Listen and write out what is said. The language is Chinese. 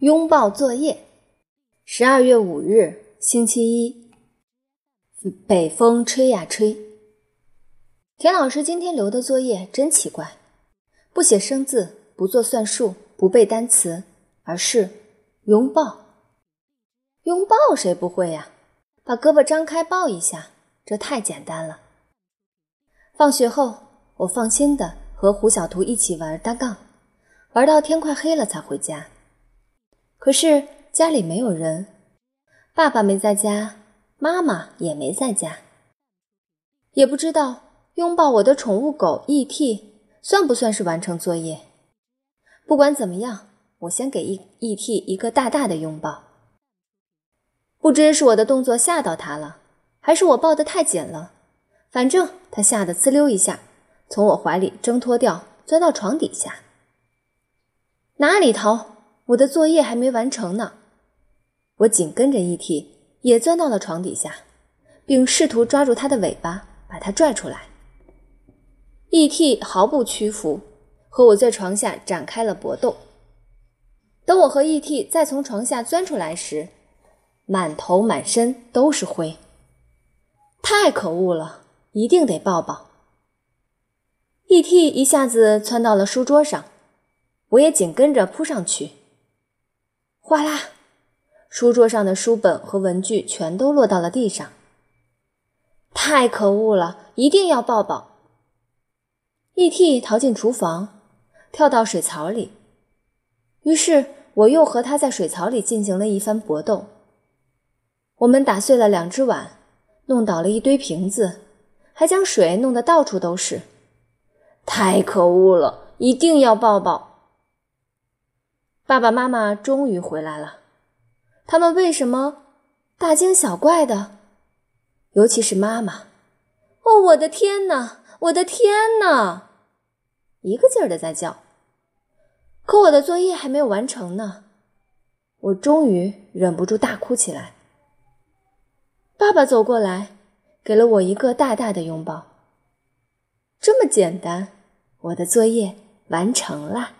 拥抱作业，十二月五日，星期一。北风吹呀吹。田老师今天留的作业真奇怪，不写生字，不做算术，不背单词，而是拥抱。拥抱谁不会呀？把胳膊张开抱一下，这太简单了。放学后，我放心的和胡小图一起玩搭杠，玩到天快黑了才回家。可是家里没有人，爸爸没在家，妈妈也没在家，也不知道拥抱我的宠物狗 E.T. 算不算是完成作业。不管怎么样，我先给 E E.T. 一个大大的拥抱。不知是我的动作吓到它了，还是我抱得太紧了，反正它吓得呲溜一下，从我怀里挣脱掉，钻到床底下。哪里逃？我的作业还没完成呢，我紧跟着 E.T. 也钻到了床底下，并试图抓住它的尾巴，把它拽出来。E.T. 毫不屈服，和我在床下展开了搏斗。等我和 E.T. 再从床下钻出来时，满头满身都是灰。太可恶了，一定得抱抱。E.T. 一下子窜到了书桌上，我也紧跟着扑上去。哗啦！书桌上的书本和文具全都落到了地上。太可恶了！一定要抱抱。E.T. 逃进厨房，跳到水槽里。于是我又和他在水槽里进行了一番搏斗。我们打碎了两只碗，弄倒了一堆瓶子，还将水弄得到处都是。太可恶了！一定要抱抱。爸爸妈妈终于回来了，他们为什么大惊小怪的？尤其是妈妈，哦，我的天哪，我的天哪，一个劲儿的在叫。可我的作业还没有完成呢，我终于忍不住大哭起来。爸爸走过来，给了我一个大大的拥抱。这么简单，我的作业完成了。